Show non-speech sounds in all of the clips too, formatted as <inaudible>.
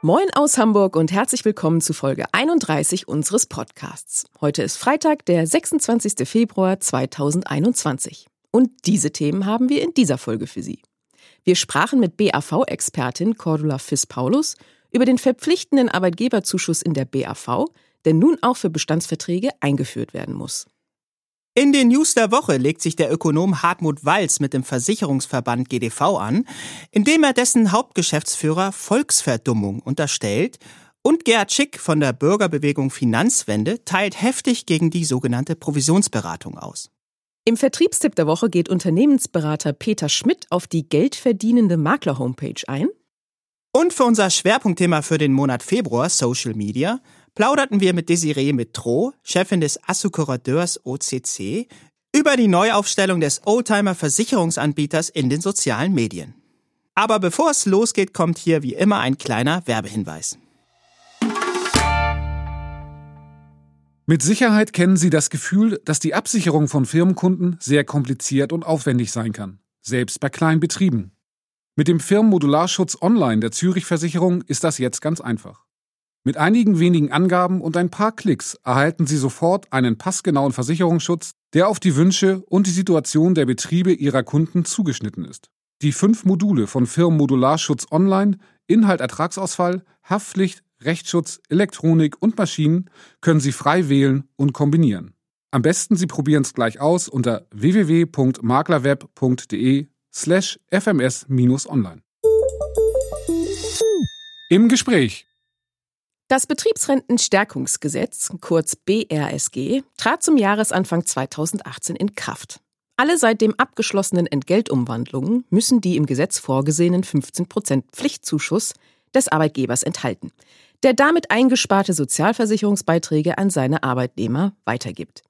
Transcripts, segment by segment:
Moin aus Hamburg und herzlich willkommen zu Folge 31 unseres Podcasts. Heute ist Freitag, der 26. Februar 2021. Und diese Themen haben wir in dieser Folge für Sie. Wir sprachen mit BAV-Expertin Cordula Fiss-Paulus über den verpflichtenden Arbeitgeberzuschuss in der BAV, der nun auch für Bestandsverträge eingeführt werden muss. In den News der Woche legt sich der Ökonom Hartmut Walz mit dem Versicherungsverband GDV an, indem er dessen Hauptgeschäftsführer Volksverdummung unterstellt und Gerhard Schick von der Bürgerbewegung Finanzwende teilt heftig gegen die sogenannte Provisionsberatung aus. Im Vertriebstipp der Woche geht Unternehmensberater Peter Schmidt auf die geldverdienende Makler-Homepage ein. Und für unser Schwerpunktthema für den Monat Februar, Social Media, plauderten wir mit Desiree Metro, Chefin des Assekurateurs OCC, über die Neuaufstellung des Oldtimer Versicherungsanbieters in den sozialen Medien. Aber bevor es losgeht, kommt hier wie immer ein kleiner Werbehinweis. Mit Sicherheit kennen Sie das Gefühl, dass die Absicherung von Firmenkunden sehr kompliziert und aufwendig sein kann, selbst bei kleinen Betrieben. Mit dem Firmenmodularschutz Online der Zürich Versicherung ist das jetzt ganz einfach. Mit einigen wenigen Angaben und ein paar Klicks erhalten Sie sofort einen passgenauen Versicherungsschutz, der auf die Wünsche und die Situation der Betriebe Ihrer Kunden zugeschnitten ist. Die fünf Module von Firmenmodularschutz Online, Inhalt Ertragsausfall, Haftpflicht, Rechtsschutz, Elektronik und Maschinen können Sie frei wählen und kombinieren. Am besten Sie probieren es gleich aus unter www.maklerweb.de slash fms-online. Im Gespräch das Betriebsrentenstärkungsgesetz, kurz BRSG, trat zum Jahresanfang 2018 in Kraft. Alle seitdem abgeschlossenen Entgeltumwandlungen müssen die im Gesetz vorgesehenen 15% Pflichtzuschuss des Arbeitgebers enthalten, der damit eingesparte Sozialversicherungsbeiträge an seine Arbeitnehmer weitergibt.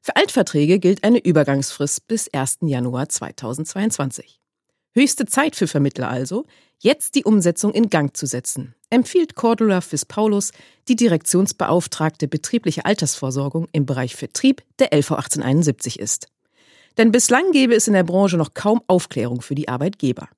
Für Altverträge gilt eine Übergangsfrist bis 1. Januar 2022. Höchste Zeit für Vermittler also, jetzt die Umsetzung in Gang zu setzen, empfiehlt Cordula Fiss-Paulus, die Direktionsbeauftragte betriebliche Altersvorsorgung im Bereich Vertrieb der LV 1871 ist. Denn bislang gäbe es in der Branche noch kaum Aufklärung für die Arbeitgeber.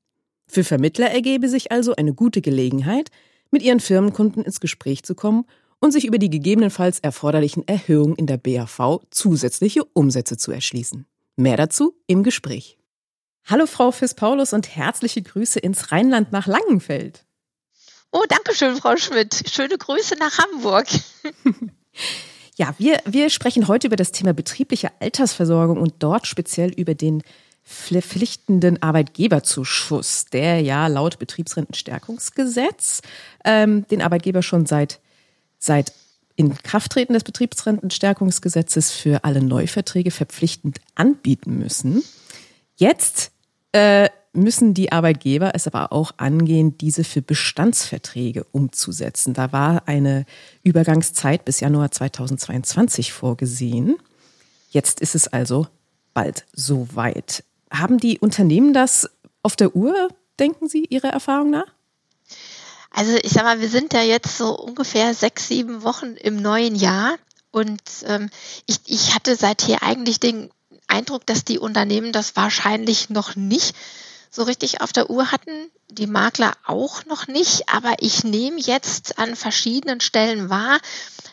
Für Vermittler ergebe sich also eine gute Gelegenheit, mit ihren Firmenkunden ins Gespräch zu kommen und sich über die gegebenenfalls erforderlichen Erhöhungen in der BAV zusätzliche Umsätze zu erschließen. Mehr dazu im Gespräch. Hallo Frau Fiss-Paulus und herzliche Grüße ins Rheinland nach Langenfeld. Oh, danke schön, Frau Schmidt. Schöne Grüße nach Hamburg. <laughs> ja, wir, wir sprechen heute über das Thema betriebliche Altersversorgung und dort speziell über den verpflichtenden Arbeitgeberzuschuss, der ja laut Betriebsrentenstärkungsgesetz ähm, den Arbeitgeber schon seit, seit Inkrafttreten des Betriebsrentenstärkungsgesetzes für alle Neuverträge verpflichtend anbieten müssen. Jetzt äh, müssen die Arbeitgeber es aber auch angehen, diese für Bestandsverträge umzusetzen. Da war eine Übergangszeit bis Januar 2022 vorgesehen. Jetzt ist es also bald soweit. Haben die Unternehmen das auf der Uhr, denken Sie, Ihrer Erfahrung nach? Also ich sag mal, wir sind ja jetzt so ungefähr sechs, sieben Wochen im neuen Jahr und ähm, ich, ich hatte seither eigentlich den Eindruck, dass die Unternehmen das wahrscheinlich noch nicht so richtig auf der Uhr hatten, die Makler auch noch nicht, aber ich nehme jetzt an verschiedenen Stellen wahr,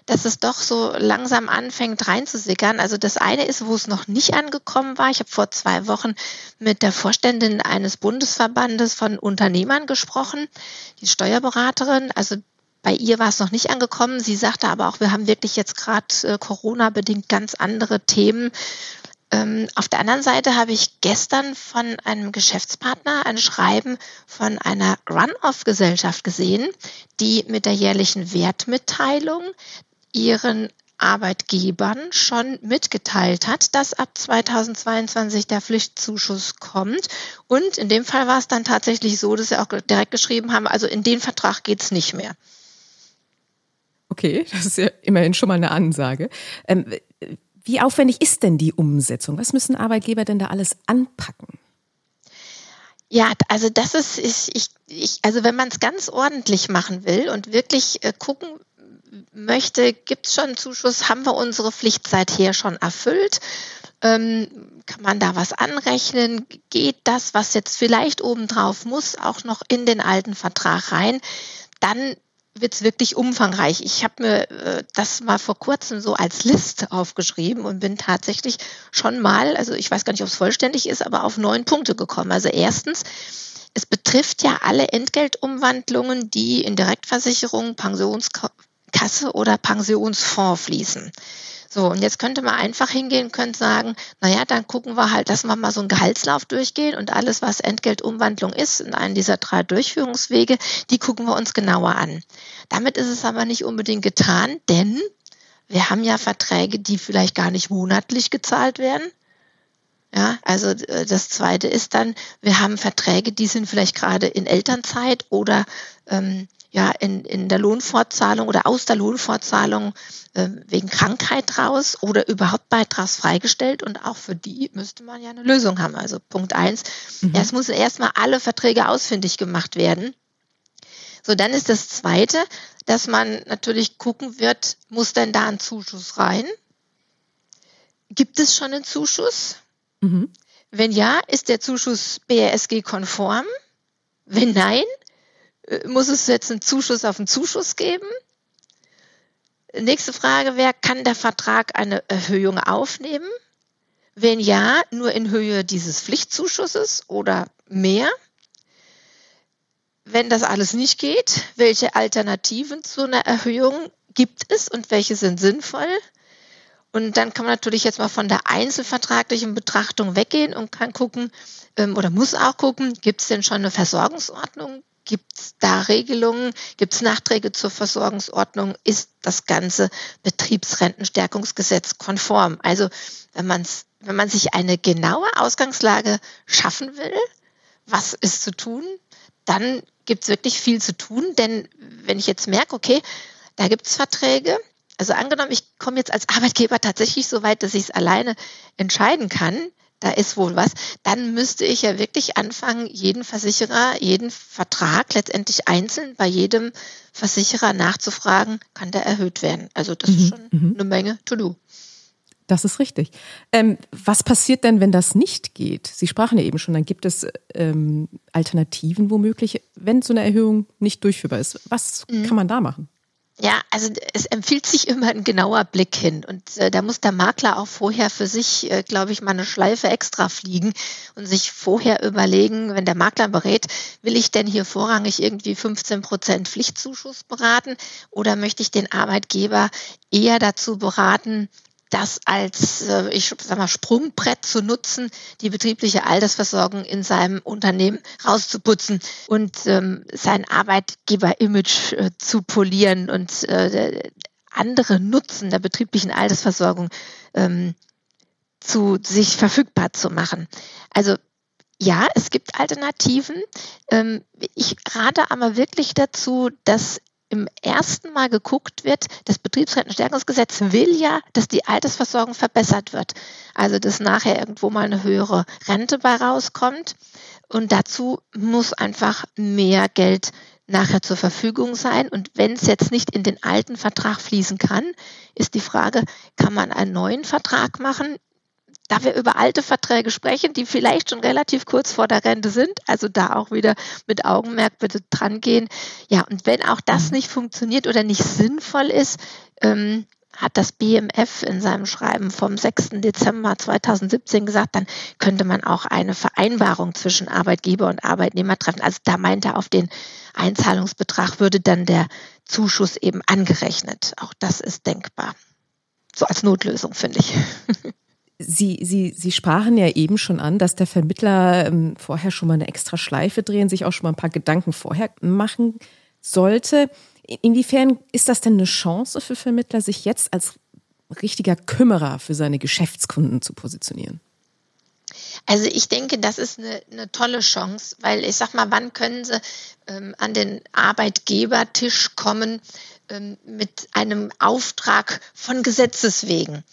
dass es doch so langsam anfängt reinzusickern. Also das eine ist, wo es noch nicht angekommen war. Ich habe vor zwei Wochen mit der Vorständin eines Bundesverbandes von Unternehmern gesprochen, die Steuerberaterin. Also bei ihr war es noch nicht angekommen. Sie sagte aber auch, wir haben wirklich jetzt gerade äh, Corona-bedingt ganz andere Themen. Ähm, auf der anderen Seite habe ich gestern von einem Geschäftspartner ein Schreiben von einer Run-off-Gesellschaft gesehen, die mit der jährlichen Wertmitteilung ihren Arbeitgebern schon mitgeteilt hat, dass ab 2022 der Pflichtzuschuss kommt. Und in dem Fall war es dann tatsächlich so, dass sie auch direkt geschrieben haben, also in den Vertrag geht es nicht mehr. Okay, das ist ja immerhin schon mal eine Ansage. Ähm, Wie aufwendig ist denn die Umsetzung? Was müssen Arbeitgeber denn da alles anpacken? Ja, also das ist, ich, ich, ich also wenn man es ganz ordentlich machen will und wirklich äh, gucken möchte, gibt es schon einen Zuschuss, haben wir unsere Pflicht seither schon erfüllt? Ähm, kann man da was anrechnen? Geht das, was jetzt vielleicht obendrauf muss, auch noch in den alten Vertrag rein? Dann wird es wirklich umfangreich. Ich habe mir äh, das mal vor kurzem so als Liste aufgeschrieben und bin tatsächlich schon mal, also ich weiß gar nicht, ob es vollständig ist, aber auf neun Punkte gekommen. Also erstens, es betrifft ja alle Entgeltumwandlungen, die in Direktversicherung, Pensionskasse oder Pensionsfonds fließen. So, und jetzt könnte man einfach hingehen, könnte sagen, naja, dann gucken wir halt, dass wir mal so einen Gehaltslauf durchgehen und alles, was Entgeltumwandlung ist, in einem dieser drei Durchführungswege, die gucken wir uns genauer an. Damit ist es aber nicht unbedingt getan, denn wir haben ja Verträge, die vielleicht gar nicht monatlich gezahlt werden. Ja, also äh, das zweite ist dann, wir haben Verträge, die sind vielleicht gerade in Elternzeit oder ähm, ja in, in der Lohnfortzahlung oder aus der Lohnfortzahlung äh, wegen Krankheit raus oder überhaupt beitragsfreigestellt und auch für die müsste man ja eine Lösung haben. Also Punkt eins, mhm. es müssen erstmal alle Verträge ausfindig gemacht werden. So, dann ist das zweite, dass man natürlich gucken wird, muss denn da ein Zuschuss rein? Gibt es schon einen Zuschuss? Mhm. Wenn ja, ist der Zuschuss BRSG-konform? Wenn nein, muss es jetzt einen Zuschuss auf einen Zuschuss geben? Nächste Frage wäre, kann der Vertrag eine Erhöhung aufnehmen? Wenn ja, nur in Höhe dieses Pflichtzuschusses oder mehr? Wenn das alles nicht geht, welche Alternativen zu einer Erhöhung gibt es und welche sind sinnvoll? Und dann kann man natürlich jetzt mal von der einzelvertraglichen Betrachtung weggehen und kann gucken ähm, oder muss auch gucken, gibt es denn schon eine Versorgungsordnung? Gibt es da Regelungen? Gibt es Nachträge zur Versorgungsordnung? Ist das ganze Betriebsrentenstärkungsgesetz konform? Also wenn, man's, wenn man sich eine genaue Ausgangslage schaffen will, was ist zu tun, dann gibt es wirklich viel zu tun. Denn wenn ich jetzt merke, okay, da gibt es Verträge, also angenommen, ich komme jetzt als Arbeitgeber tatsächlich so weit, dass ich es alleine entscheiden kann, da ist wohl was, dann müsste ich ja wirklich anfangen, jeden Versicherer, jeden Vertrag letztendlich einzeln bei jedem Versicherer nachzufragen, kann der erhöht werden. Also das mhm, ist schon mhm. eine Menge to do. Das ist richtig. Ähm, was passiert denn, wenn das nicht geht? Sie sprachen ja eben schon, dann gibt es ähm, Alternativen womöglich, wenn so eine Erhöhung nicht durchführbar ist. Was mhm. kann man da machen? Ja, also es empfiehlt sich immer ein genauer Blick hin. Und äh, da muss der Makler auch vorher für sich, äh, glaube ich, mal eine Schleife extra fliegen und sich vorher überlegen, wenn der Makler berät, will ich denn hier vorrangig irgendwie 15 Prozent Pflichtzuschuss beraten oder möchte ich den Arbeitgeber eher dazu beraten, das als, äh, ich sag mal, Sprungbrett zu nutzen, die betriebliche Altersversorgung in seinem Unternehmen rauszuputzen und ähm, sein Arbeitgeber-Image äh, zu polieren und äh, andere Nutzen der betrieblichen Altersversorgung ähm, zu sich verfügbar zu machen. Also ja, es gibt Alternativen. Ähm, ich rate aber wirklich dazu, dass im ersten Mal geguckt wird, das Betriebsrentenstärkungsgesetz will ja, dass die Altersversorgung verbessert wird. Also dass nachher irgendwo mal eine höhere Rente bei rauskommt. Und dazu muss einfach mehr Geld nachher zur Verfügung sein. Und wenn es jetzt nicht in den alten Vertrag fließen kann, ist die Frage, kann man einen neuen Vertrag machen? Da wir über alte Verträge sprechen, die vielleicht schon relativ kurz vor der Rente sind, also da auch wieder mit Augenmerk bitte dran gehen. Ja, und wenn auch das mhm. nicht funktioniert oder nicht sinnvoll ist, ähm, hat das BMF in seinem Schreiben vom 6. Dezember 2017 gesagt, dann könnte man auch eine Vereinbarung zwischen Arbeitgeber und Arbeitnehmer treffen. Also da meint er, auf den Einzahlungsbetrag würde dann der Zuschuss eben angerechnet. Auch das ist denkbar. So als Notlösung, finde ich. <laughs> Sie, Sie, Sie sprachen ja eben schon an, dass der Vermittler ähm, vorher schon mal eine extra Schleife drehen, sich auch schon mal ein paar Gedanken vorher machen sollte. Inwiefern ist das denn eine Chance für Vermittler, sich jetzt als richtiger Kümmerer für seine Geschäftskunden zu positionieren? Also ich denke, das ist eine, eine tolle Chance, weil ich sag mal, wann können Sie ähm, an den Arbeitgebertisch kommen ähm, mit einem Auftrag von Gesetzes wegen?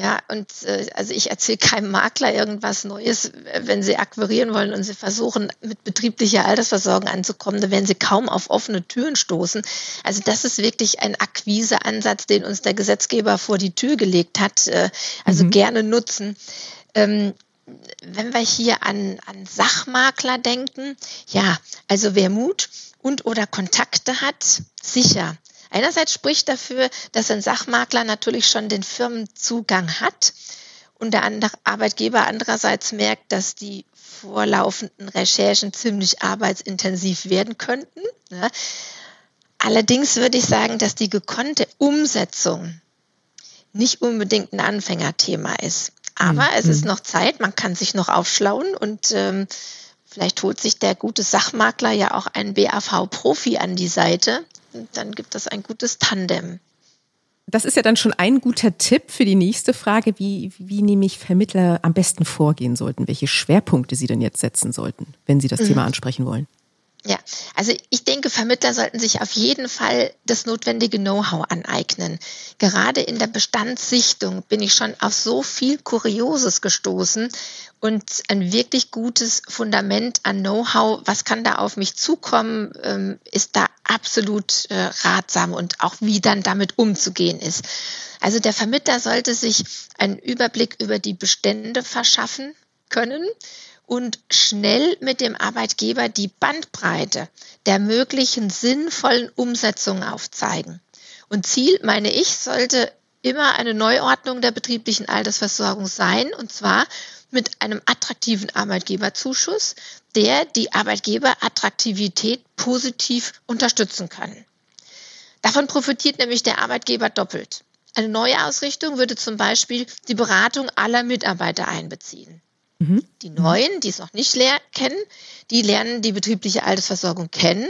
Ja, und äh, also ich erzähle keinem Makler irgendwas Neues, wenn sie akquirieren wollen und sie versuchen, mit betrieblicher Altersversorgung anzukommen, da werden sie kaum auf offene Türen stoßen. Also das ist wirklich ein Akquiseansatz, den uns der Gesetzgeber vor die Tür gelegt hat. Äh, also mhm. gerne nutzen. Ähm, wenn wir hier an, an Sachmakler denken, ja, also wer Mut und oder Kontakte hat, sicher. Einerseits spricht dafür, dass ein Sachmakler natürlich schon den Firmenzugang hat und der Arbeitgeber andererseits merkt, dass die vorlaufenden Recherchen ziemlich arbeitsintensiv werden könnten. Allerdings würde ich sagen, dass die gekonnte Umsetzung nicht unbedingt ein Anfängerthema ist. Aber mhm. es ist noch Zeit, man kann sich noch aufschlauen und ähm, vielleicht holt sich der gute Sachmakler ja auch einen BAV-Profi an die Seite, dann gibt es ein gutes Tandem. Das ist ja dann schon ein guter Tipp für die nächste Frage, wie, wie nämlich Vermittler am besten vorgehen sollten, welche Schwerpunkte sie denn jetzt setzen sollten, wenn sie das mhm. Thema ansprechen wollen. Ja, also ich denke, Vermittler sollten sich auf jeden Fall das notwendige Know-how aneignen. Gerade in der Bestandssichtung bin ich schon auf so viel Kurioses gestoßen und ein wirklich gutes Fundament an Know-how, was kann da auf mich zukommen, ähm, ist da absolut äh, ratsam und auch wie dann damit umzugehen ist. Also der Vermittler sollte sich einen Überblick über die Bestände verschaffen können und schnell mit dem Arbeitgeber die Bandbreite der möglichen sinnvollen Umsetzungen aufzeigen. Und Ziel, meine ich, sollte immer eine Neuordnung der betrieblichen Altersversorgung sein, und zwar mit einem attraktiven Arbeitgeberzuschuss, der die Arbeitgeberattraktivität positiv unterstützen kann. Davon profitiert nämlich der Arbeitgeber doppelt. Eine neue Ausrichtung würde zum Beispiel die Beratung aller Mitarbeiter einbeziehen. Mhm. Die Neuen, die es noch nicht kennen, die lernen die betriebliche Altersversorgung kennen.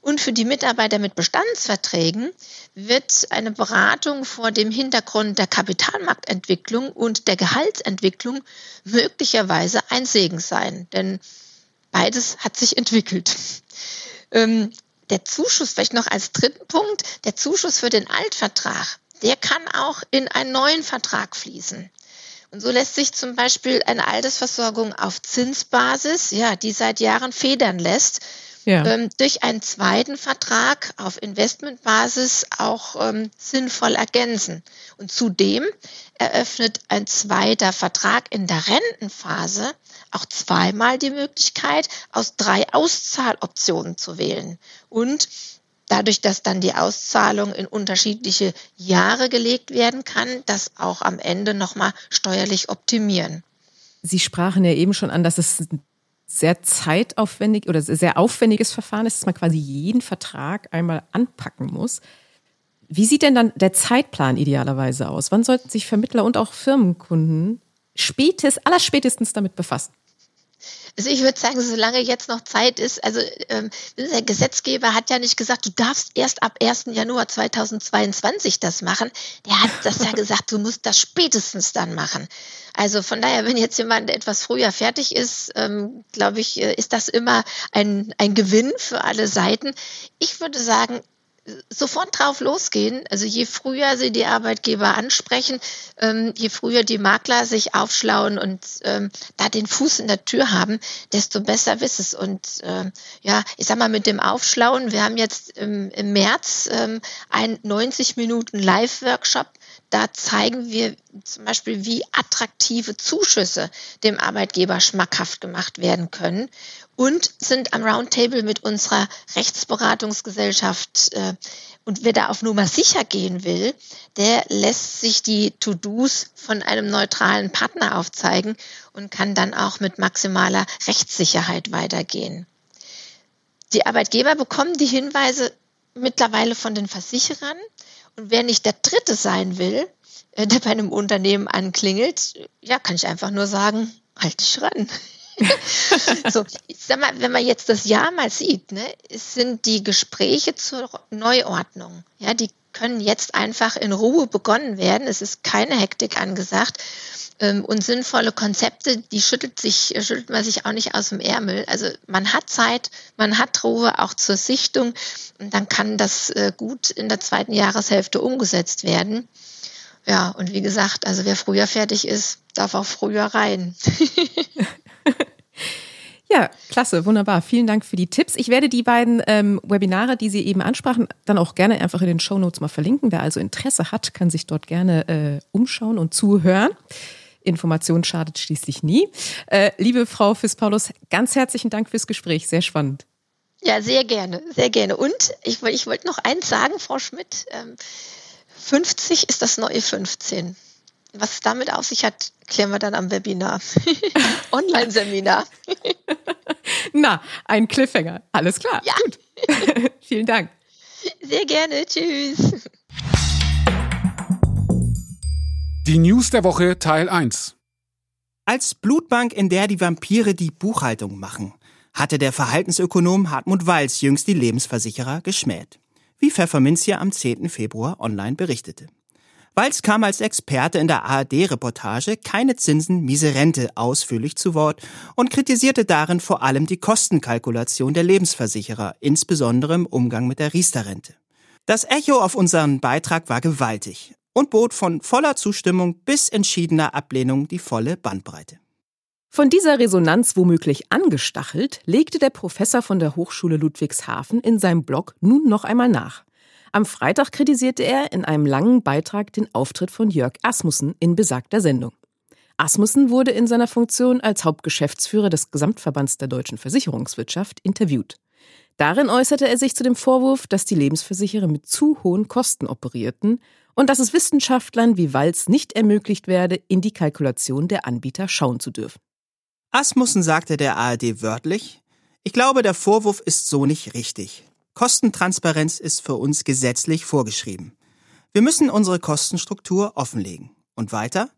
Und für die Mitarbeiter mit Bestandsverträgen wird eine Beratung vor dem Hintergrund der Kapitalmarktentwicklung und der Gehaltsentwicklung möglicherweise ein Segen sein. Denn beides hat sich entwickelt. Ähm, der Zuschuss, vielleicht noch als dritten Punkt, der Zuschuss für den Altvertrag, der kann auch in einen neuen Vertrag fließen. Und so lässt sich zum Beispiel eine Altersversorgung auf Zinsbasis, ja, die seit Jahren federn lässt, ja. ähm, durch einen zweiten Vertrag auf Investmentbasis auch ähm, sinnvoll ergänzen. Und zudem eröffnet ein zweiter Vertrag in der Rentenphase auch zweimal die Möglichkeit, aus drei Auszahloptionen zu wählen. Und dadurch, dass dann die Auszahlung in unterschiedliche Jahre gelegt werden kann, das auch am Ende nochmal steuerlich optimieren. Sie sprachen ja eben schon an, dass es ein sehr zeitaufwendig oder sehr aufwendiges Verfahren ist, dass man quasi jeden Vertrag einmal anpacken muss. Wie sieht denn dann der Zeitplan idealerweise aus? Wann sollten sich Vermittler und auch Firmenkunden spätestens, allerspätestens damit befassen? Also ich würde sagen, solange jetzt noch Zeit ist, also ähm, der Gesetzgeber hat ja nicht gesagt, du darfst erst ab 1. Januar 2022 das machen. Der hat das ja <laughs> gesagt, du musst das spätestens dann machen. Also von daher, wenn jetzt jemand etwas früher fertig ist, ähm, glaube ich, äh, ist das immer ein, ein Gewinn für alle Seiten. Ich würde sagen, sofort drauf losgehen. Also je früher sie die Arbeitgeber ansprechen, ähm, je früher die Makler sich aufschlauen und ähm, da den Fuß in der Tür haben, desto besser ist es. Und ähm, ja, ich sag mal mit dem Aufschlauen, wir haben jetzt im, im März ähm, einen 90 Minuten Live-Workshop. Da zeigen wir zum Beispiel, wie attraktive Zuschüsse dem Arbeitgeber schmackhaft gemacht werden können und sind am Roundtable mit unserer Rechtsberatungsgesellschaft. Äh, und wer da auf Nummer sicher gehen will, der lässt sich die To-Dos von einem neutralen Partner aufzeigen und kann dann auch mit maximaler Rechtssicherheit weitergehen. Die Arbeitgeber bekommen die Hinweise mittlerweile von den Versicherern. Und wer nicht der Dritte sein will, äh, der bei einem Unternehmen anklingelt, ja, kann ich einfach nur sagen, halt dich ran. <laughs> so, ich sag mal, wenn man jetzt das Jahr mal sieht, ne, es sind die Gespräche zur Neuordnung. Ja, die können jetzt einfach in Ruhe begonnen werden. Es ist keine Hektik angesagt. Ähm, und sinnvolle Konzepte, die schüttelt sich, schüttelt man sich auch nicht aus dem Ärmel. Also man hat Zeit, man hat Ruhe auch zur Sichtung und dann kann das äh, gut in der zweiten Jahreshälfte umgesetzt werden. ja, und wie gesagt, also wer früher fertig ist, darf auch früher rein. <laughs> Ja, klasse, wunderbar. Vielen Dank für die Tipps. Ich werde die beiden ähm, Webinare, die Sie eben ansprachen, dann auch gerne einfach in den Show Notes mal verlinken. Wer also Interesse hat, kann sich dort gerne äh, umschauen und zuhören. Information schadet schließlich nie. Äh, liebe Frau Fiss-Paulus, ganz herzlichen Dank fürs Gespräch. Sehr spannend. Ja, sehr gerne, sehr gerne. Und ich, ich wollte noch eins sagen, Frau Schmidt. Ähm, 50 ist das neue 15. Was es damit auf sich hat, klären wir dann am Webinar. <laughs> Online-Seminar. <laughs> Na, ein Cliffhanger. Alles klar. Ja. Gut. <laughs> Vielen Dank. Sehr gerne. Tschüss. Die News der Woche Teil 1. Als Blutbank, in der die Vampire die Buchhaltung machen, hatte der Verhaltensökonom Hartmut Walz jüngst die Lebensversicherer geschmäht. Wie Pfefferminzia am 10. Februar online berichtete. Walz kam als Experte in der ARD-Reportage Keine Zinsen, miese Rente ausführlich zu Wort und kritisierte darin vor allem die Kostenkalkulation der Lebensversicherer, insbesondere im Umgang mit der Riester-Rente. Das Echo auf unseren Beitrag war gewaltig und bot von voller Zustimmung bis entschiedener Ablehnung die volle Bandbreite. Von dieser Resonanz womöglich angestachelt, legte der Professor von der Hochschule Ludwigshafen in seinem Blog nun noch einmal nach. Am Freitag kritisierte er in einem langen Beitrag den Auftritt von Jörg Asmussen in besagter Sendung. Asmussen wurde in seiner Funktion als Hauptgeschäftsführer des Gesamtverbands der deutschen Versicherungswirtschaft interviewt. Darin äußerte er sich zu dem Vorwurf, dass die Lebensversicherer mit zu hohen Kosten operierten und dass es Wissenschaftlern wie Walz nicht ermöglicht werde, in die Kalkulation der Anbieter schauen zu dürfen. Asmussen sagte der ARD wörtlich, ich glaube, der Vorwurf ist so nicht richtig. Kostentransparenz ist für uns gesetzlich vorgeschrieben. Wir müssen unsere Kostenstruktur offenlegen. Und weiter?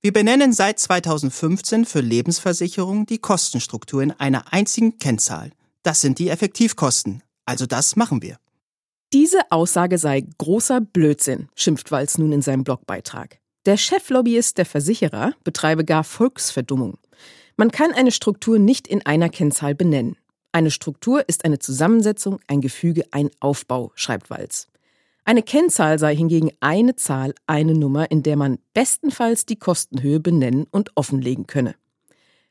Wir benennen seit 2015 für Lebensversicherungen die Kostenstruktur in einer einzigen Kennzahl. Das sind die Effektivkosten. Also das machen wir. Diese Aussage sei großer Blödsinn, schimpft Walz nun in seinem Blogbeitrag. Der Cheflobbyist der Versicherer betreibe gar Volksverdummung. Man kann eine Struktur nicht in einer Kennzahl benennen. Eine Struktur ist eine Zusammensetzung, ein Gefüge, ein Aufbau, schreibt Walz. Eine Kennzahl sei hingegen eine Zahl, eine Nummer, in der man bestenfalls die Kostenhöhe benennen und offenlegen könne.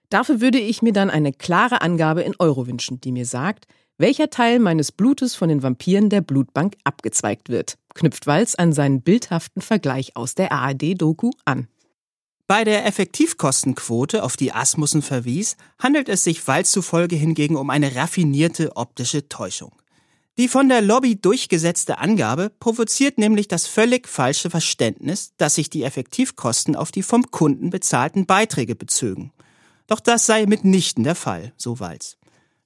Dafür würde ich mir dann eine klare Angabe in Euro wünschen, die mir sagt, welcher Teil meines Blutes von den Vampiren der Blutbank abgezweigt wird, knüpft Walz an seinen bildhaften Vergleich aus der ARD-Doku an. Bei der Effektivkostenquote, auf die Asmussen verwies, handelt es sich Walz zufolge hingegen um eine raffinierte optische Täuschung. Die von der Lobby durchgesetzte Angabe provoziert nämlich das völlig falsche Verständnis, dass sich die Effektivkosten auf die vom Kunden bezahlten Beiträge bezögen. Doch das sei mitnichten der Fall, so Walz.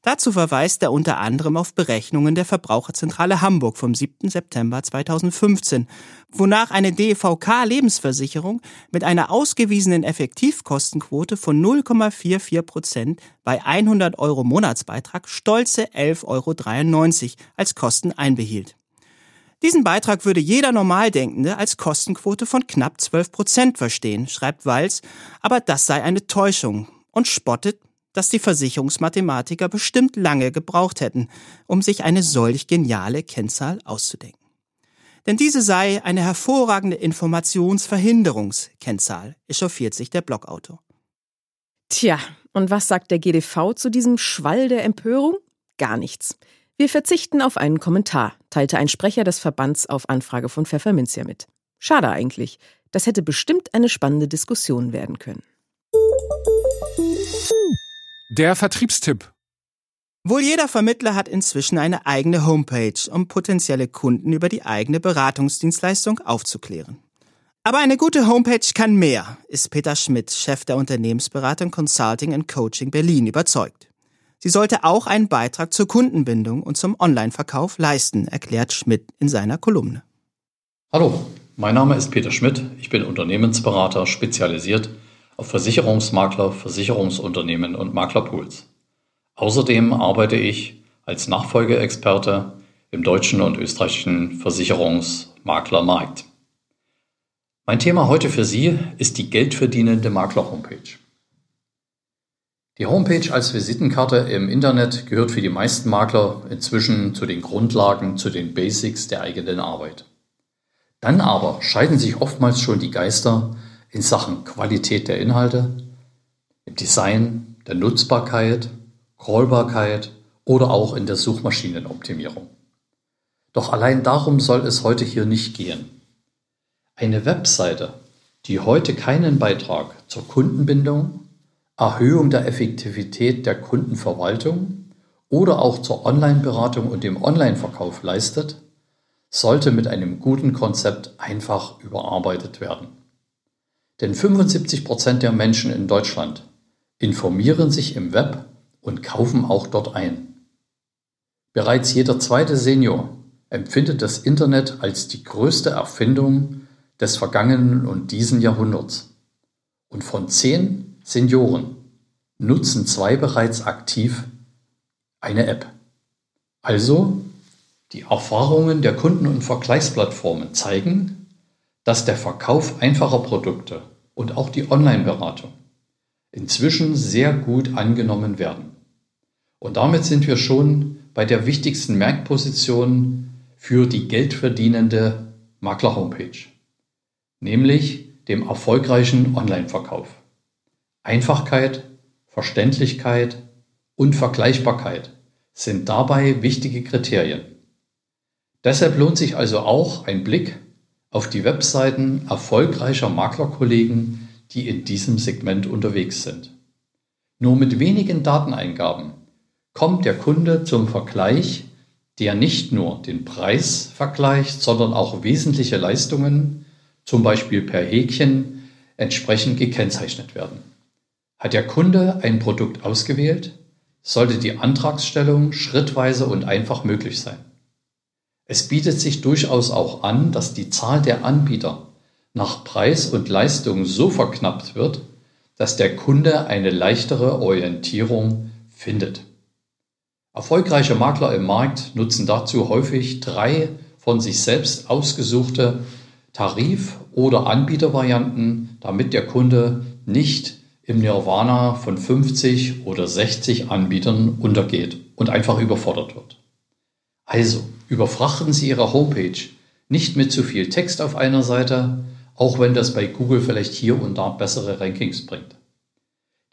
Dazu verweist er unter anderem auf Berechnungen der Verbraucherzentrale Hamburg vom 7. September 2015, wonach eine DVK-Lebensversicherung mit einer ausgewiesenen Effektivkostenquote von 0,44 Prozent bei 100 Euro Monatsbeitrag stolze 11,93 Euro als Kosten einbehielt. Diesen Beitrag würde jeder Normaldenkende als Kostenquote von knapp 12 Prozent verstehen, schreibt Walz, aber das sei eine Täuschung und spottet dass die Versicherungsmathematiker bestimmt lange gebraucht hätten, um sich eine solch geniale Kennzahl auszudenken. Denn diese sei eine hervorragende Informationsverhinderungskennzahl, echauffiert sich der Blogautor. Tja, und was sagt der GDV zu diesem Schwall der Empörung? Gar nichts. Wir verzichten auf einen Kommentar, teilte ein Sprecher des Verbands auf Anfrage von Pfefferminzia mit. Schade eigentlich. Das hätte bestimmt eine spannende Diskussion werden können. Der Vertriebstipp. Wohl jeder Vermittler hat inzwischen eine eigene Homepage, um potenzielle Kunden über die eigene Beratungsdienstleistung aufzuklären. Aber eine gute Homepage kann mehr, ist Peter Schmidt, Chef der Unternehmensberatung Consulting and Coaching Berlin, überzeugt. Sie sollte auch einen Beitrag zur Kundenbindung und zum Online-Verkauf leisten, erklärt Schmidt in seiner Kolumne. Hallo, mein Name ist Peter Schmidt. Ich bin Unternehmensberater, spezialisiert auf Versicherungsmakler, Versicherungsunternehmen und Maklerpools. Außerdem arbeite ich als Nachfolgeexperte im deutschen und österreichischen Versicherungsmaklermarkt. Mein Thema heute für Sie ist die geldverdienende Makler-Homepage. Die Homepage als Visitenkarte im Internet gehört für die meisten Makler inzwischen zu den Grundlagen, zu den Basics der eigenen Arbeit. Dann aber scheiden sich oftmals schon die Geister in Sachen Qualität der Inhalte, im Design, der Nutzbarkeit, Callbarkeit oder auch in der Suchmaschinenoptimierung. Doch allein darum soll es heute hier nicht gehen. Eine Webseite, die heute keinen Beitrag zur Kundenbindung, Erhöhung der Effektivität der Kundenverwaltung oder auch zur Online-Beratung und dem Online-Verkauf leistet, sollte mit einem guten Konzept einfach überarbeitet werden. Denn 75 Prozent der Menschen in Deutschland informieren sich im Web und kaufen auch dort ein. Bereits jeder zweite Senior empfindet das Internet als die größte Erfindung des vergangenen und diesen Jahrhunderts. Und von zehn Senioren nutzen zwei bereits aktiv eine App. Also die Erfahrungen der Kunden- und Vergleichsplattformen zeigen, dass der Verkauf einfacher Produkte und auch die Online-Beratung inzwischen sehr gut angenommen werden. Und damit sind wir schon bei der wichtigsten Merkposition für die geldverdienende Makler-Homepage, nämlich dem erfolgreichen Online-Verkauf. Einfachkeit, Verständlichkeit und Vergleichbarkeit sind dabei wichtige Kriterien. Deshalb lohnt sich also auch ein Blick auf die Webseiten erfolgreicher Maklerkollegen, die in diesem Segment unterwegs sind. Nur mit wenigen Dateneingaben kommt der Kunde zum Vergleich, der nicht nur den Preis vergleicht, sondern auch wesentliche Leistungen, zum Beispiel per Häkchen, entsprechend gekennzeichnet werden. Hat der Kunde ein Produkt ausgewählt, sollte die Antragsstellung schrittweise und einfach möglich sein. Es bietet sich durchaus auch an, dass die Zahl der Anbieter nach Preis und Leistung so verknappt wird, dass der Kunde eine leichtere Orientierung findet. Erfolgreiche Makler im Markt nutzen dazu häufig drei von sich selbst ausgesuchte Tarif- oder Anbietervarianten, damit der Kunde nicht im Nirvana von 50 oder 60 Anbietern untergeht und einfach überfordert wird. Also, überfrachten Sie Ihre Homepage nicht mit zu viel Text auf einer Seite, auch wenn das bei Google vielleicht hier und da bessere Rankings bringt.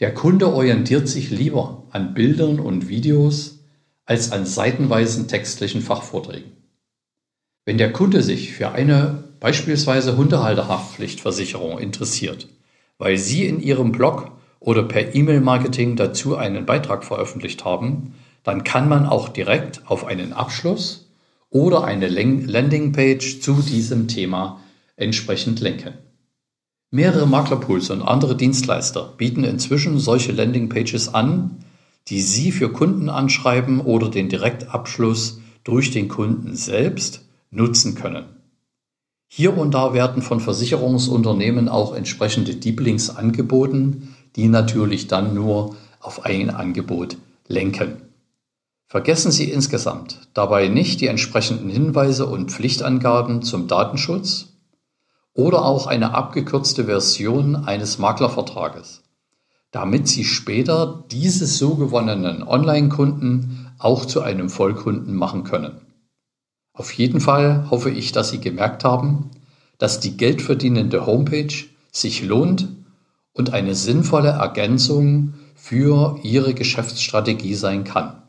Der Kunde orientiert sich lieber an Bildern und Videos als an seitenweisen textlichen Fachvorträgen. Wenn der Kunde sich für eine beispielsweise Hundehalterhaftpflichtversicherung interessiert, weil Sie in Ihrem Blog oder per E-Mail-Marketing dazu einen Beitrag veröffentlicht haben, dann kann man auch direkt auf einen Abschluss oder eine Landingpage zu diesem Thema entsprechend lenken. Mehrere Maklerpools und andere Dienstleister bieten inzwischen solche Landingpages an, die Sie für Kunden anschreiben oder den Direktabschluss durch den Kunden selbst nutzen können. Hier und da werden von Versicherungsunternehmen auch entsprechende Deep Links angeboten, die natürlich dann nur auf ein Angebot lenken. Vergessen Sie insgesamt dabei nicht die entsprechenden Hinweise und Pflichtangaben zum Datenschutz oder auch eine abgekürzte Version eines Maklervertrages, damit Sie später diese so gewonnenen Online-Kunden auch zu einem Vollkunden machen können. Auf jeden Fall hoffe ich, dass Sie gemerkt haben, dass die geldverdienende Homepage sich lohnt und eine sinnvolle Ergänzung für Ihre Geschäftsstrategie sein kann.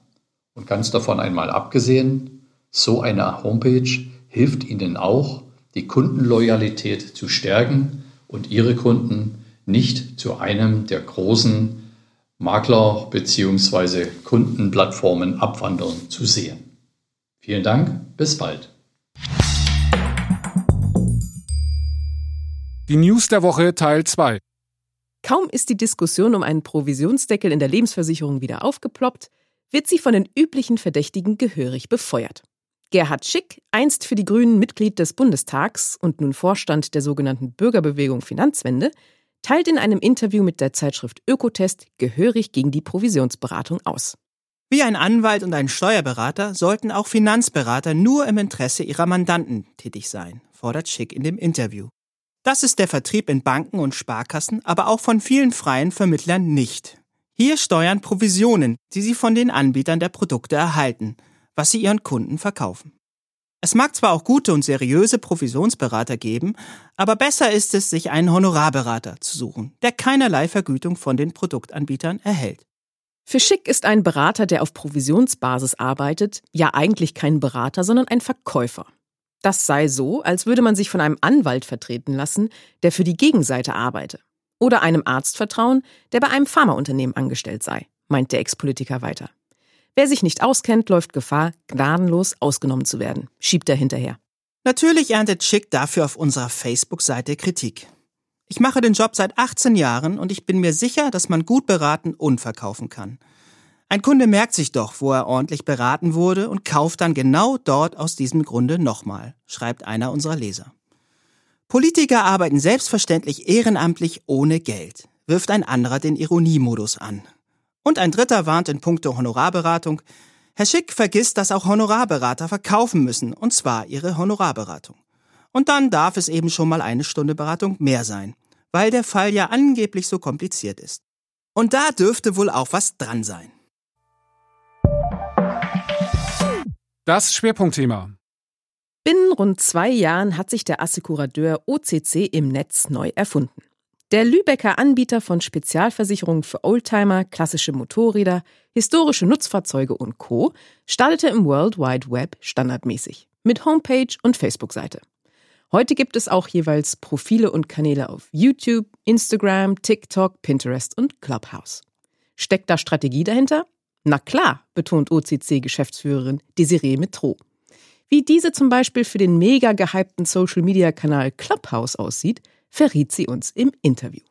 Und ganz davon einmal abgesehen, so eine Homepage hilft Ihnen auch, die Kundenloyalität zu stärken und Ihre Kunden nicht zu einem der großen Makler- bzw. Kundenplattformen abwandern zu sehen. Vielen Dank, bis bald. Die News der Woche Teil 2. Kaum ist die Diskussion um einen Provisionsdeckel in der Lebensversicherung wieder aufgeploppt, wird sie von den üblichen Verdächtigen gehörig befeuert. Gerhard Schick, einst für die Grünen Mitglied des Bundestags und nun Vorstand der sogenannten Bürgerbewegung Finanzwende, teilt in einem Interview mit der Zeitschrift Ökotest gehörig gegen die Provisionsberatung aus. Wie ein Anwalt und ein Steuerberater sollten auch Finanzberater nur im Interesse ihrer Mandanten tätig sein, fordert Schick in dem Interview. Das ist der Vertrieb in Banken und Sparkassen, aber auch von vielen freien Vermittlern nicht. Hier steuern Provisionen, die sie von den Anbietern der Produkte erhalten, was sie ihren Kunden verkaufen. Es mag zwar auch gute und seriöse Provisionsberater geben, aber besser ist es, sich einen Honorarberater zu suchen, der keinerlei Vergütung von den Produktanbietern erhält. Für Schick ist ein Berater, der auf Provisionsbasis arbeitet, ja eigentlich kein Berater, sondern ein Verkäufer. Das sei so, als würde man sich von einem Anwalt vertreten lassen, der für die Gegenseite arbeite. Oder einem Arzt vertrauen, der bei einem Pharmaunternehmen angestellt sei, meint der Ex-Politiker weiter. Wer sich nicht auskennt, läuft Gefahr, gnadenlos ausgenommen zu werden, schiebt er hinterher. Natürlich erntet Schick dafür auf unserer Facebook-Seite Kritik. Ich mache den Job seit 18 Jahren und ich bin mir sicher, dass man gut beraten und verkaufen kann. Ein Kunde merkt sich doch, wo er ordentlich beraten wurde und kauft dann genau dort aus diesem Grunde nochmal, schreibt einer unserer Leser. Politiker arbeiten selbstverständlich ehrenamtlich ohne Geld, wirft ein anderer den Ironiemodus an. Und ein dritter warnt in puncto Honorarberatung, Herr Schick vergisst, dass auch Honorarberater verkaufen müssen, und zwar ihre Honorarberatung. Und dann darf es eben schon mal eine Stunde Beratung mehr sein, weil der Fall ja angeblich so kompliziert ist. Und da dürfte wohl auch was dran sein. Das Schwerpunktthema. Binnen rund zwei Jahren hat sich der Assekurateur OCC im Netz neu erfunden. Der Lübecker Anbieter von Spezialversicherungen für Oldtimer, klassische Motorräder, historische Nutzfahrzeuge und Co. startete im World Wide Web standardmäßig mit Homepage und Facebook-Seite. Heute gibt es auch jeweils Profile und Kanäle auf YouTube, Instagram, TikTok, Pinterest und Clubhouse. Steckt da Strategie dahinter? Na klar, betont OCC-Geschäftsführerin Desiree Metro. Wie diese zum Beispiel für den mega gehypten Social-Media-Kanal Clubhouse aussieht, verriet sie uns im Interview.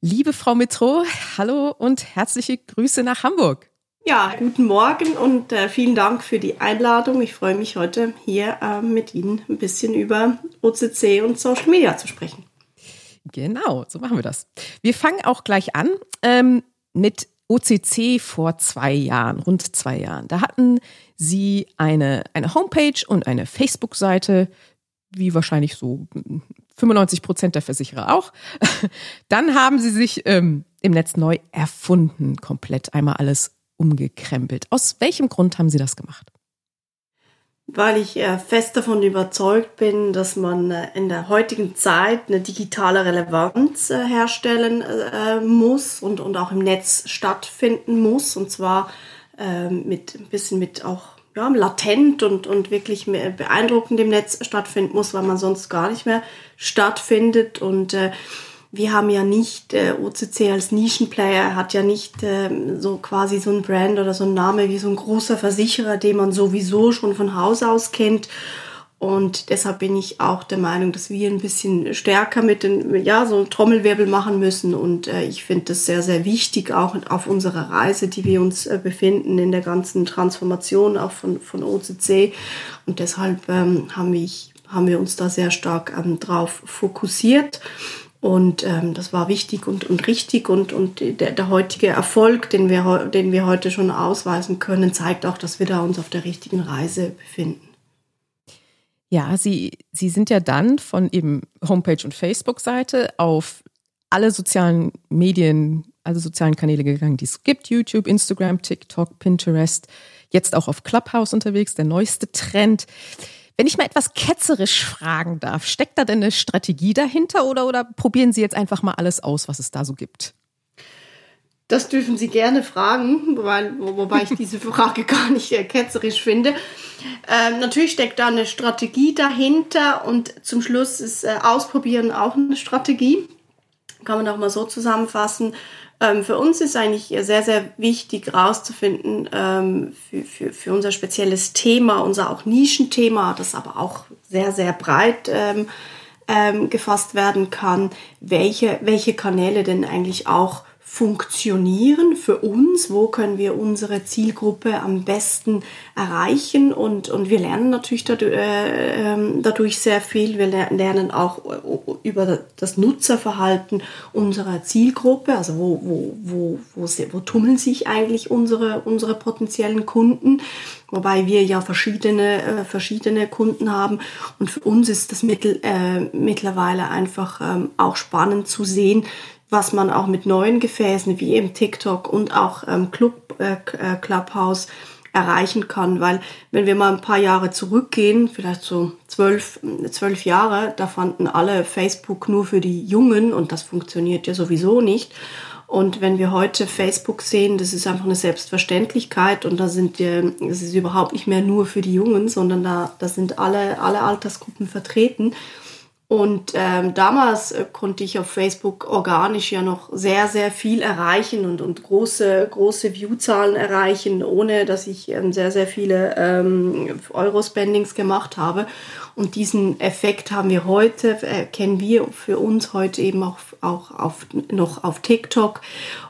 Liebe Frau Metro, hallo und herzliche Grüße nach Hamburg. Ja, guten Morgen und äh, vielen Dank für die Einladung. Ich freue mich heute hier äh, mit Ihnen ein bisschen über OCC und Social Media zu sprechen. Genau, so machen wir das. Wir fangen auch gleich an ähm, mit OCC vor zwei Jahren, rund zwei Jahren. Da hatten Sie eine, eine Homepage und eine Facebook-Seite, wie wahrscheinlich so 95 Prozent der Versicherer auch. <laughs> Dann haben Sie sich ähm, im Netz neu erfunden, komplett einmal alles umgekrempelt. Aus welchem Grund haben Sie das gemacht? Weil ich äh, fest davon überzeugt bin, dass man äh, in der heutigen Zeit eine digitale Relevanz äh, herstellen muss und, und auch im Netz stattfinden muss. Und zwar ähm, mit ein bisschen mit auch ja, latent und, und wirklich beeindruckend im Netz stattfinden muss, weil man sonst gar nicht mehr stattfindet. Und äh, wir haben ja nicht, äh, OCC als Nischenplayer hat ja nicht äh, so quasi so ein Brand oder so ein Name wie so ein großer Versicherer, den man sowieso schon von Haus aus kennt. Und deshalb bin ich auch der Meinung, dass wir ein bisschen stärker mit den, ja, so einen Trommelwirbel machen müssen. Und äh, ich finde das sehr, sehr wichtig, auch auf unserer Reise, die wir uns äh, befinden, in der ganzen Transformation auch von, von OCC. Und deshalb ähm, haben, wir, haben wir uns da sehr stark ähm, drauf fokussiert. Und ähm, das war wichtig und, und richtig. Und, und der, der heutige Erfolg, den wir, den wir heute schon ausweisen können, zeigt auch, dass wir da uns auf der richtigen Reise befinden. Ja, Sie, Sie sind ja dann von eben Homepage und Facebook-Seite auf alle sozialen Medien, alle sozialen Kanäle gegangen, die es gibt. YouTube, Instagram, TikTok, Pinterest, jetzt auch auf Clubhouse unterwegs, der neueste Trend. Wenn ich mal etwas ketzerisch fragen darf, steckt da denn eine Strategie dahinter oder, oder probieren Sie jetzt einfach mal alles aus, was es da so gibt? Das dürfen Sie gerne fragen, wobei, wobei ich diese Frage gar nicht äh, ketzerisch finde. Ähm, natürlich steckt da eine Strategie dahinter und zum Schluss ist äh, Ausprobieren auch eine Strategie. Kann man auch mal so zusammenfassen. Ähm, für uns ist eigentlich sehr, sehr wichtig herauszufinden ähm, für, für, für unser spezielles Thema, unser auch Nischenthema, das aber auch sehr, sehr breit ähm, ähm, gefasst werden kann, welche, welche Kanäle denn eigentlich auch funktionieren für uns, wo können wir unsere Zielgruppe am besten erreichen? Und, und wir lernen natürlich dadurch, äh, ähm, dadurch sehr viel. Wir lernen auch äh, über das Nutzerverhalten unserer Zielgruppe, also wo, wo, wo, wo, wo tummeln sich eigentlich unsere, unsere potenziellen Kunden, wobei wir ja verschiedene, äh, verschiedene Kunden haben. Und für uns ist das Mittel, äh, mittlerweile einfach ähm, auch spannend zu sehen, was man auch mit neuen Gefäßen wie eben TikTok und auch ähm, Club, äh, äh, Clubhouse erreichen kann. Weil wenn wir mal ein paar Jahre zurückgehen, vielleicht so zwölf, zwölf Jahre, da fanden alle Facebook nur für die Jungen und das funktioniert ja sowieso nicht. Und wenn wir heute Facebook sehen, das ist einfach eine Selbstverständlichkeit und da sind wir, es ist überhaupt nicht mehr nur für die Jungen, sondern da, da sind alle, alle Altersgruppen vertreten. Und ähm, damals äh, konnte ich auf Facebook organisch ja noch sehr, sehr viel erreichen und, und große, große Viewzahlen erreichen, ohne dass ich ähm, sehr, sehr viele ähm, Euro-Spendings gemacht habe. Und diesen Effekt haben wir heute, äh, kennen wir für uns heute eben auch, auch auf, noch auf TikTok.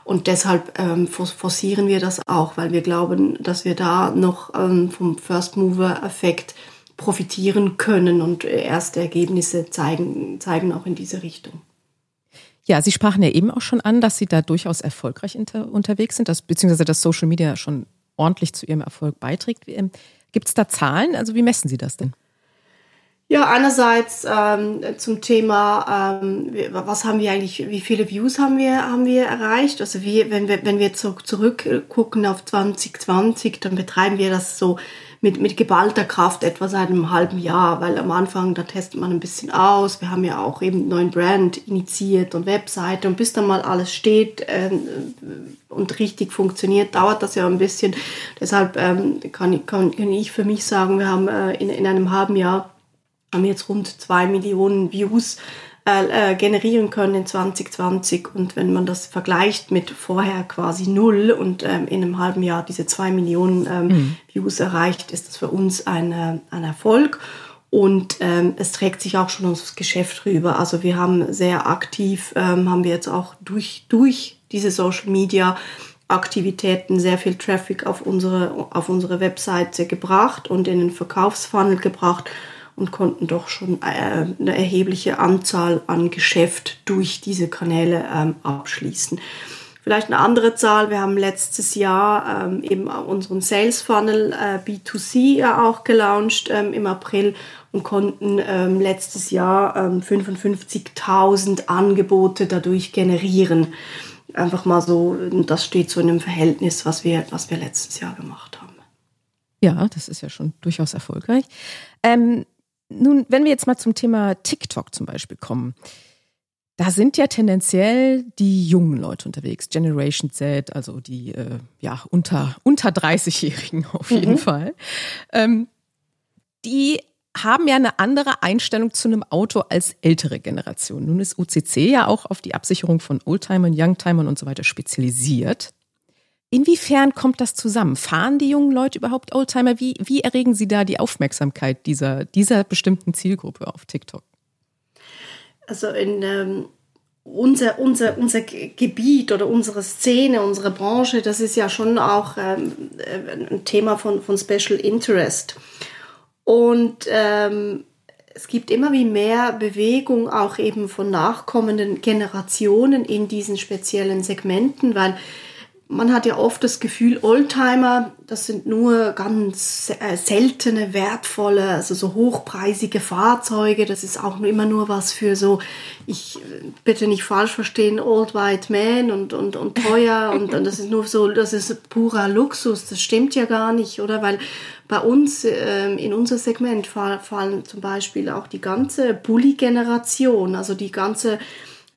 Und deshalb ähm, forcieren wir das auch, weil wir glauben, dass wir da noch ähm, vom First Mover-Effekt profitieren können und erste Ergebnisse zeigen, zeigen auch in diese Richtung. Ja, Sie sprachen ja eben auch schon an, dass Sie da durchaus erfolgreich inter, unterwegs sind, dass, beziehungsweise dass Social Media schon ordentlich zu Ihrem Erfolg beiträgt. Ähm, Gibt es da Zahlen? Also wie messen Sie das denn? Ja, einerseits ähm, zum Thema, ähm, was haben wir eigentlich, wie viele Views haben wir, haben wir erreicht? Also wie, wenn wir, wenn wir zurückgucken auf 2020, dann betreiben wir das so mit, mit geballter Kraft etwa seit einem halben Jahr, weil am Anfang, da testet man ein bisschen aus. Wir haben ja auch eben einen neuen Brand initiiert und Webseite und bis dann mal alles steht äh, und richtig funktioniert, dauert das ja ein bisschen. Deshalb ähm, kann, kann, kann ich für mich sagen, wir haben äh, in, in einem halben Jahr haben jetzt rund zwei Millionen Views äh, äh, generieren können in 2020. Und wenn man das vergleicht mit vorher quasi null und ähm, in einem halben Jahr diese zwei Millionen ähm, mhm. Views erreicht, ist das für uns ein, ein Erfolg. Und ähm, es trägt sich auch schon unser Geschäft rüber. Also wir haben sehr aktiv, ähm, haben wir jetzt auch durch, durch diese Social Media Aktivitäten sehr viel Traffic auf unsere, auf unsere Webseite gebracht und in den Verkaufsfunnel gebracht und konnten doch schon äh, eine erhebliche Anzahl an Geschäft durch diese Kanäle ähm, abschließen. Vielleicht eine andere Zahl, wir haben letztes Jahr ähm, eben unseren Sales Funnel äh, B2C ja auch gelauncht ähm, im April und konnten letztes Jahr ähm, 55.000 Angebote dadurch generieren. Einfach mal so, das steht so in einem Verhältnis, was wir, was wir letztes Jahr gemacht haben. Ja, das ist ja schon durchaus erfolgreich. Ähm, nun, wenn wir jetzt mal zum Thema TikTok zum Beispiel kommen, da sind ja tendenziell die jungen Leute unterwegs, Generation Z, also die äh, ja unter unter 30-Jährigen <laughs> auf jeden mhm. Fall. Ähm, die haben ja eine andere Einstellung zu einem Auto als ältere Generation. Nun ist UCC ja auch auf die Absicherung von Oldtimern, Youngtimern und so weiter spezialisiert. Inwiefern kommt das zusammen? Fahren die jungen Leute überhaupt Oldtimer? Wie, wie erregen sie da die Aufmerksamkeit dieser, dieser bestimmten Zielgruppe auf TikTok? Also in ähm, unser, unser, unser Gebiet oder unsere Szene, unsere Branche, das ist ja schon auch ähm, äh, ein Thema von, von Special Interest. Und ähm, es gibt immer wie mehr Bewegung auch eben von nachkommenden Generationen in diesen speziellen Segmenten, weil man hat ja oft das Gefühl, Oldtimer, das sind nur ganz äh, seltene, wertvolle, also so hochpreisige Fahrzeuge. Das ist auch immer nur was für so, ich bitte nicht falsch verstehen, Old White Man und, und, und teuer <laughs> und, und das ist nur so, das ist purer Luxus. Das stimmt ja gar nicht, oder? Weil bei uns ähm, in unser Segment fallen zum Beispiel auch die ganze Bully-Generation, also die ganze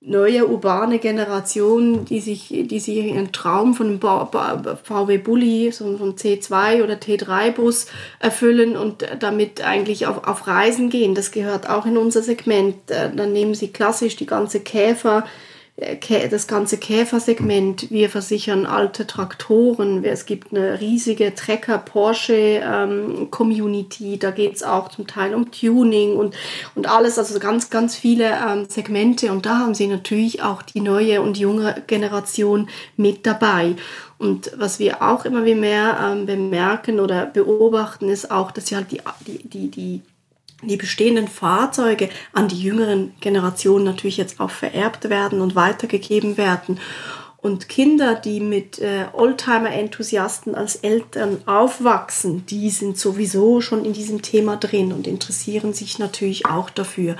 neue urbane Generation, die sich, die sich ihren Traum von einem VW Bulli, so einem C2 oder T3 Bus erfüllen und damit eigentlich auf, auf Reisen gehen. Das gehört auch in unser Segment. Äh, dann nehmen sie klassisch die ganze Käfer, das ganze Käfersegment. Wir versichern alte Traktoren. Es gibt eine riesige Trecker-Porsche-Community. Ähm, da geht es auch zum Teil um Tuning und, und alles. Also ganz, ganz viele ähm, Segmente. Und da haben sie natürlich auch die neue und junge Generation mit dabei. Und was wir auch immer mehr ähm, bemerken oder beobachten, ist auch, dass sie halt die, die, die, die die bestehenden Fahrzeuge an die jüngeren Generationen natürlich jetzt auch vererbt werden und weitergegeben werden. Und Kinder, die mit äh, Oldtimer-Enthusiasten als Eltern aufwachsen, die sind sowieso schon in diesem Thema drin und interessieren sich natürlich auch dafür.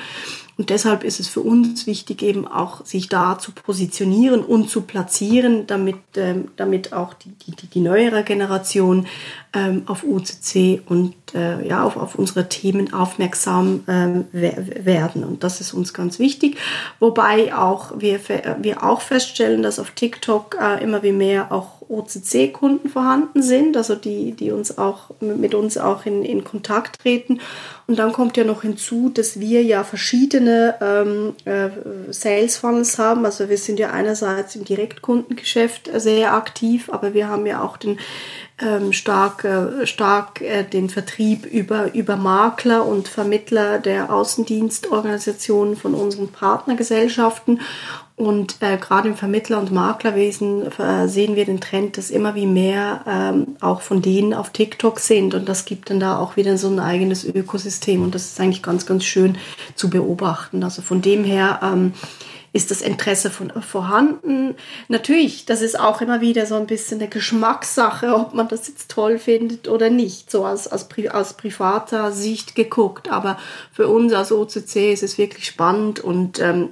Und deshalb ist es für uns wichtig, eben auch sich da zu positionieren und zu platzieren, damit, ähm, damit auch die, die, die neuere Generation ähm, auf UCC und äh, ja, auf, auf unsere Themen aufmerksam ähm, werden. Und das ist uns ganz wichtig. Wobei auch wir, wir auch feststellen, dass auf TikTok äh, immer wie mehr auch OCC-Kunden vorhanden sind, also die, die uns auch mit uns auch in, in Kontakt treten. Und dann kommt ja noch hinzu, dass wir ja verschiedene ähm, äh, Sales Funnels haben. Also wir sind ja einerseits im Direktkundengeschäft sehr aktiv, aber wir haben ja auch den ähm, stark, äh, stark äh, den Vertrieb über, über Makler und Vermittler der Außendienstorganisationen von unseren Partnergesellschaften. Und äh, gerade im Vermittler- und Maklerwesen äh, sehen wir den Trend, dass immer wie mehr ähm, auch von denen auf TikTok sind. Und das gibt dann da auch wieder so ein eigenes Ökosystem. Und das ist eigentlich ganz, ganz schön zu beobachten. Also von dem her ähm, ist das Interesse von, vorhanden. Natürlich, das ist auch immer wieder so ein bisschen eine Geschmackssache, ob man das jetzt toll findet oder nicht, so als, als, aus privater Sicht geguckt. Aber für uns als OCC ist es wirklich spannend und ähm,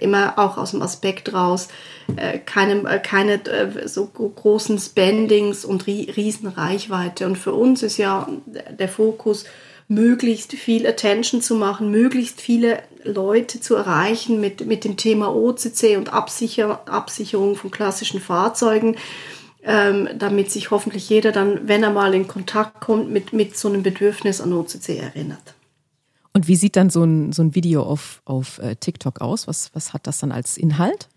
immer auch aus dem Aspekt raus, äh, keine, äh, keine äh, so großen Spendings und ri riesen Reichweite. Und für uns ist ja der Fokus, möglichst viel Attention zu machen, möglichst viele Leute zu erreichen mit, mit dem Thema OCC und Absicher, Absicherung von klassischen Fahrzeugen, ähm, damit sich hoffentlich jeder dann, wenn er mal in Kontakt kommt, mit, mit so einem Bedürfnis an OCC erinnert. Und wie sieht dann so ein, so ein Video auf, auf äh, TikTok aus? Was, was hat das dann als Inhalt?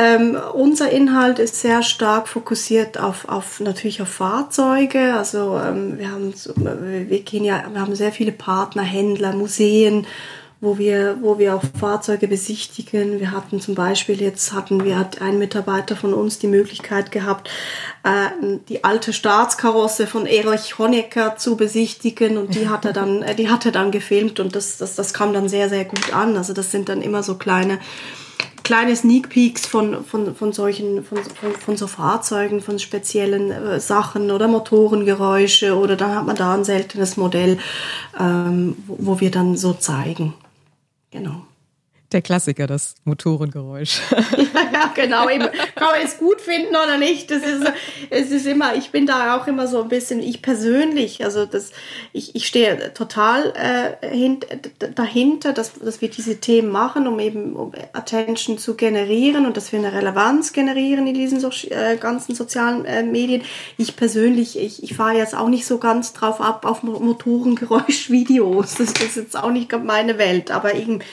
Ähm, unser Inhalt ist sehr stark fokussiert auf, auf natürlich auf Fahrzeuge. Also ähm, wir haben wir gehen ja, wir haben sehr viele Partner, Händler, Museen, wo wir, wo wir auch Fahrzeuge besichtigen. Wir hatten zum Beispiel jetzt hatten wir hat ein Mitarbeiter von uns die Möglichkeit gehabt, äh, die alte Staatskarosse von Erich Honecker zu besichtigen und die hat er dann, äh, die hat er dann gefilmt und das, das, das kam dann sehr, sehr gut an. Also das sind dann immer so kleine kleine Sneak Peeks von, von, von solchen, von, von, von so Fahrzeugen, von speziellen äh, Sachen oder Motorengeräusche oder dann hat man da ein seltenes Modell, ähm, wo, wo wir dann so zeigen. Genau. Der Klassiker, das Motorengeräusch. <laughs> ja, genau. Eben. Kann man es gut finden oder nicht? Das ist, es ist immer, ich bin da auch immer so ein bisschen, ich persönlich, also das, ich, ich stehe total äh, hint, dahinter, dass, dass wir diese Themen machen, um eben um Attention zu generieren und dass wir eine Relevanz generieren in diesen so, äh, ganzen sozialen äh, Medien. Ich persönlich, ich, ich fahre jetzt auch nicht so ganz drauf ab auf Motorengeräusch-Videos. Das ist jetzt auch nicht meine Welt, aber irgendwie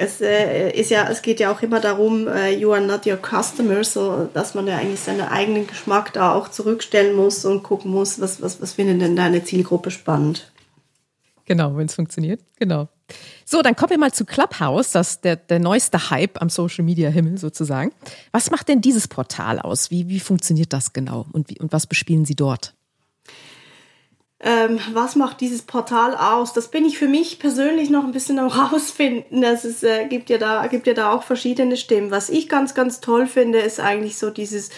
es äh, ist ja, es geht ja auch immer darum, äh, you are not your customer, so dass man ja eigentlich seinen eigenen Geschmack da auch zurückstellen muss und gucken muss, was, was, was findet denn deine Zielgruppe spannend. Genau, wenn es funktioniert. Genau. So, dann kommen wir mal zu Clubhouse, das der, der neueste Hype am Social Media Himmel sozusagen. Was macht denn dieses Portal aus? Wie, wie funktioniert das genau? Und, wie, und was bespielen Sie dort? Ähm, was macht dieses Portal aus? Das bin ich für mich persönlich noch ein bisschen am <laughs> rausfinden. Es ist, äh, gibt ja da gibt ja da auch verschiedene Stimmen. Was ich ganz ganz toll finde, ist eigentlich so dieses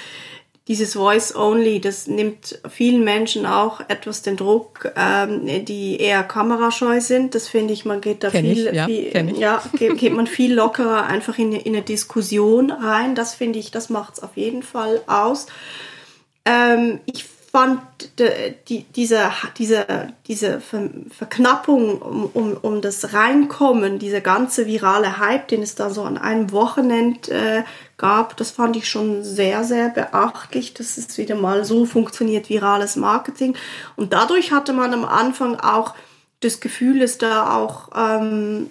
dieses Voice Only. Das nimmt vielen Menschen auch etwas den Druck, ähm, die eher kamerascheu sind. Das finde ich, man geht da kenn viel, ich, ja, viel ja geht, geht man viel lockerer einfach in, in eine Diskussion rein. Das finde ich, das macht es auf jeden Fall aus. Ähm, ich fand die, diese, diese, diese Verknappung um, um, um das Reinkommen, dieser ganze virale Hype, den es da so an einem Wochenende äh, gab, das fand ich schon sehr, sehr beachtlich, dass es wieder mal so funktioniert, virales Marketing. Und dadurch hatte man am Anfang auch das Gefühl, dass da auch ähm,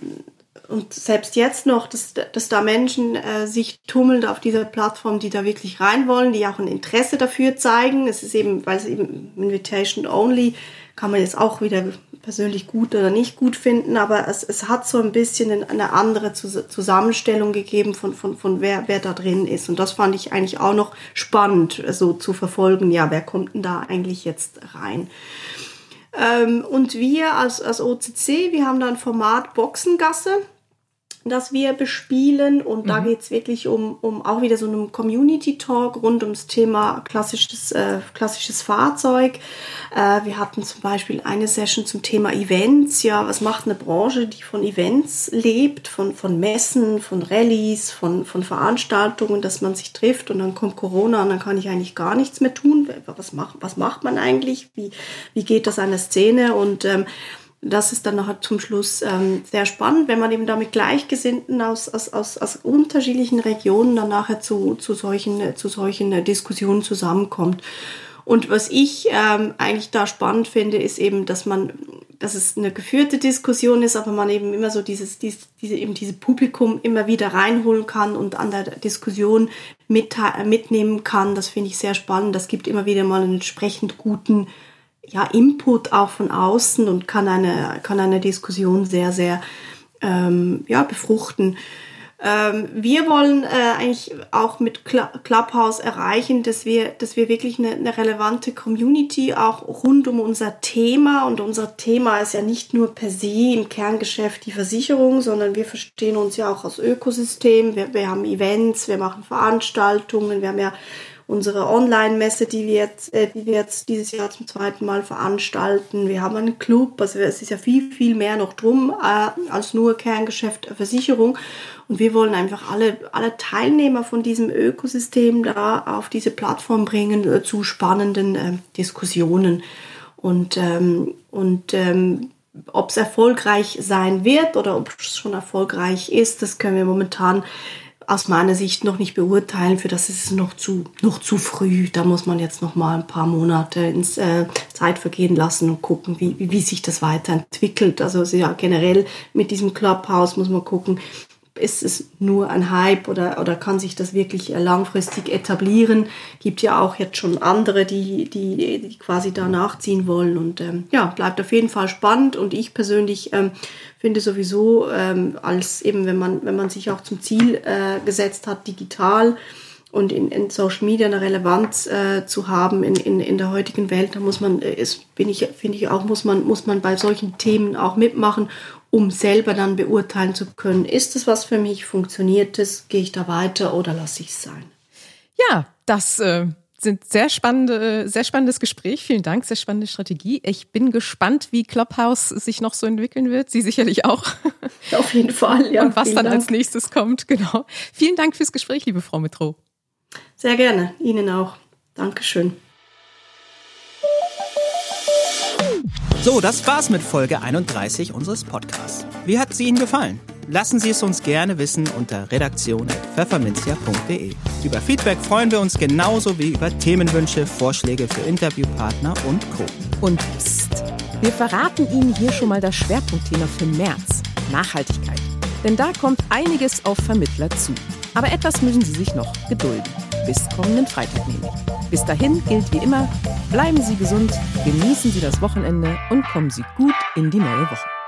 und selbst jetzt noch, dass, dass da Menschen äh, sich tummeln auf dieser Plattform, die da wirklich rein wollen, die auch ein Interesse dafür zeigen. Es ist eben, weil es eben Invitation Only kann man jetzt auch wieder persönlich gut oder nicht gut finden, aber es, es hat so ein bisschen eine andere Zusammenstellung gegeben von, von, von wer, wer da drin ist. Und das fand ich eigentlich auch noch spannend, so zu verfolgen. Ja, wer kommt denn da eigentlich jetzt rein? Ähm, und wir als, als OCC, wir haben da ein Format Boxengasse das wir bespielen. Und mhm. da geht es wirklich um, um auch wieder so einen Community-Talk rund ums Thema klassisches, äh, klassisches Fahrzeug. Äh, wir hatten zum Beispiel eine Session zum Thema Events. Ja, was macht eine Branche, die von Events lebt, von, von Messen, von Rallyes, von, von Veranstaltungen, dass man sich trifft und dann kommt Corona und dann kann ich eigentlich gar nichts mehr tun. Was macht, was macht man eigentlich? Wie, wie geht das an der Szene? Und ähm, das ist dann nachher zum Schluss ähm, sehr spannend, wenn man eben da mit Gleichgesinnten aus, aus, aus, aus unterschiedlichen Regionen dann nachher zu, zu solchen, zu solchen Diskussionen zusammenkommt. Und was ich ähm, eigentlich da spannend finde, ist eben, dass man, dass es eine geführte Diskussion ist, aber man eben immer so dieses, dieses diese, eben diese Publikum immer wieder reinholen kann und an der Diskussion mit, mitnehmen kann. Das finde ich sehr spannend. Das gibt immer wieder mal einen entsprechend guten ja, Input auch von außen und kann eine, kann eine Diskussion sehr, sehr ähm, ja, befruchten. Ähm, wir wollen äh, eigentlich auch mit Clubhouse erreichen, dass wir, dass wir wirklich eine, eine relevante Community auch rund um unser Thema und unser Thema ist ja nicht nur per se im Kerngeschäft die Versicherung, sondern wir verstehen uns ja auch als Ökosystem. Wir, wir haben Events, wir machen Veranstaltungen, wir haben ja unsere Online-Messe, die wir jetzt, äh, die wir jetzt dieses Jahr zum zweiten Mal veranstalten. Wir haben einen Club, also es ist ja viel, viel mehr noch drum äh, als nur Kerngeschäft äh, Versicherung. Und wir wollen einfach alle, alle Teilnehmer von diesem Ökosystem da auf diese Plattform bringen äh, zu spannenden äh, Diskussionen. Und, ähm, und ähm, ob es erfolgreich sein wird oder ob es schon erfolgreich ist, das können wir momentan aus meiner Sicht noch nicht beurteilen. Für das ist es noch zu, noch zu früh. Da muss man jetzt noch mal ein paar Monate ins äh, Zeit vergehen lassen und gucken, wie, wie, sich das weiterentwickelt. Also ja, generell mit diesem Clubhouse muss man gucken, ist es nur ein Hype oder, oder kann sich das wirklich äh, langfristig etablieren? Gibt ja auch jetzt schon andere, die, die, die quasi da nachziehen wollen. Und ähm, ja, bleibt auf jeden Fall spannend. Und ich persönlich ähm, finde sowieso, ähm, als eben, wenn man, wenn man sich auch zum Ziel äh, gesetzt hat, digital und in, in Social Media eine Relevanz äh, zu haben in, in, in der heutigen Welt, da muss man, ist, bin ich, finde ich auch, muss man, muss man bei solchen Themen auch mitmachen um selber dann beurteilen zu können, ist es was für mich, funktioniert es, gehe ich da weiter oder lasse ich es sein. Ja, das äh, sind sehr spannende, sehr spannendes Gespräch. Vielen Dank, sehr spannende Strategie. Ich bin gespannt, wie Clubhouse sich noch so entwickeln wird. Sie sicherlich auch. <laughs> Auf jeden Fall, ja. Und was dann Dank. als nächstes kommt, genau. Vielen Dank fürs Gespräch, liebe Frau Metro. Sehr gerne, Ihnen auch. Dankeschön. So, das war's mit Folge 31 unseres Podcasts. Wie hat sie Ihnen gefallen? Lassen Sie es uns gerne wissen unter redaktion.pfefferminzia.de. Über Feedback freuen wir uns genauso wie über Themenwünsche, Vorschläge für Interviewpartner und Co. Und pst, wir verraten Ihnen hier schon mal das Schwerpunktthema für März. Nachhaltigkeit. Denn da kommt einiges auf Vermittler zu. Aber etwas müssen Sie sich noch gedulden. Bis kommenden Freitag nämlich. Bis dahin gilt wie immer, bleiben Sie gesund, genießen Sie das Wochenende und kommen Sie gut in die neue Woche.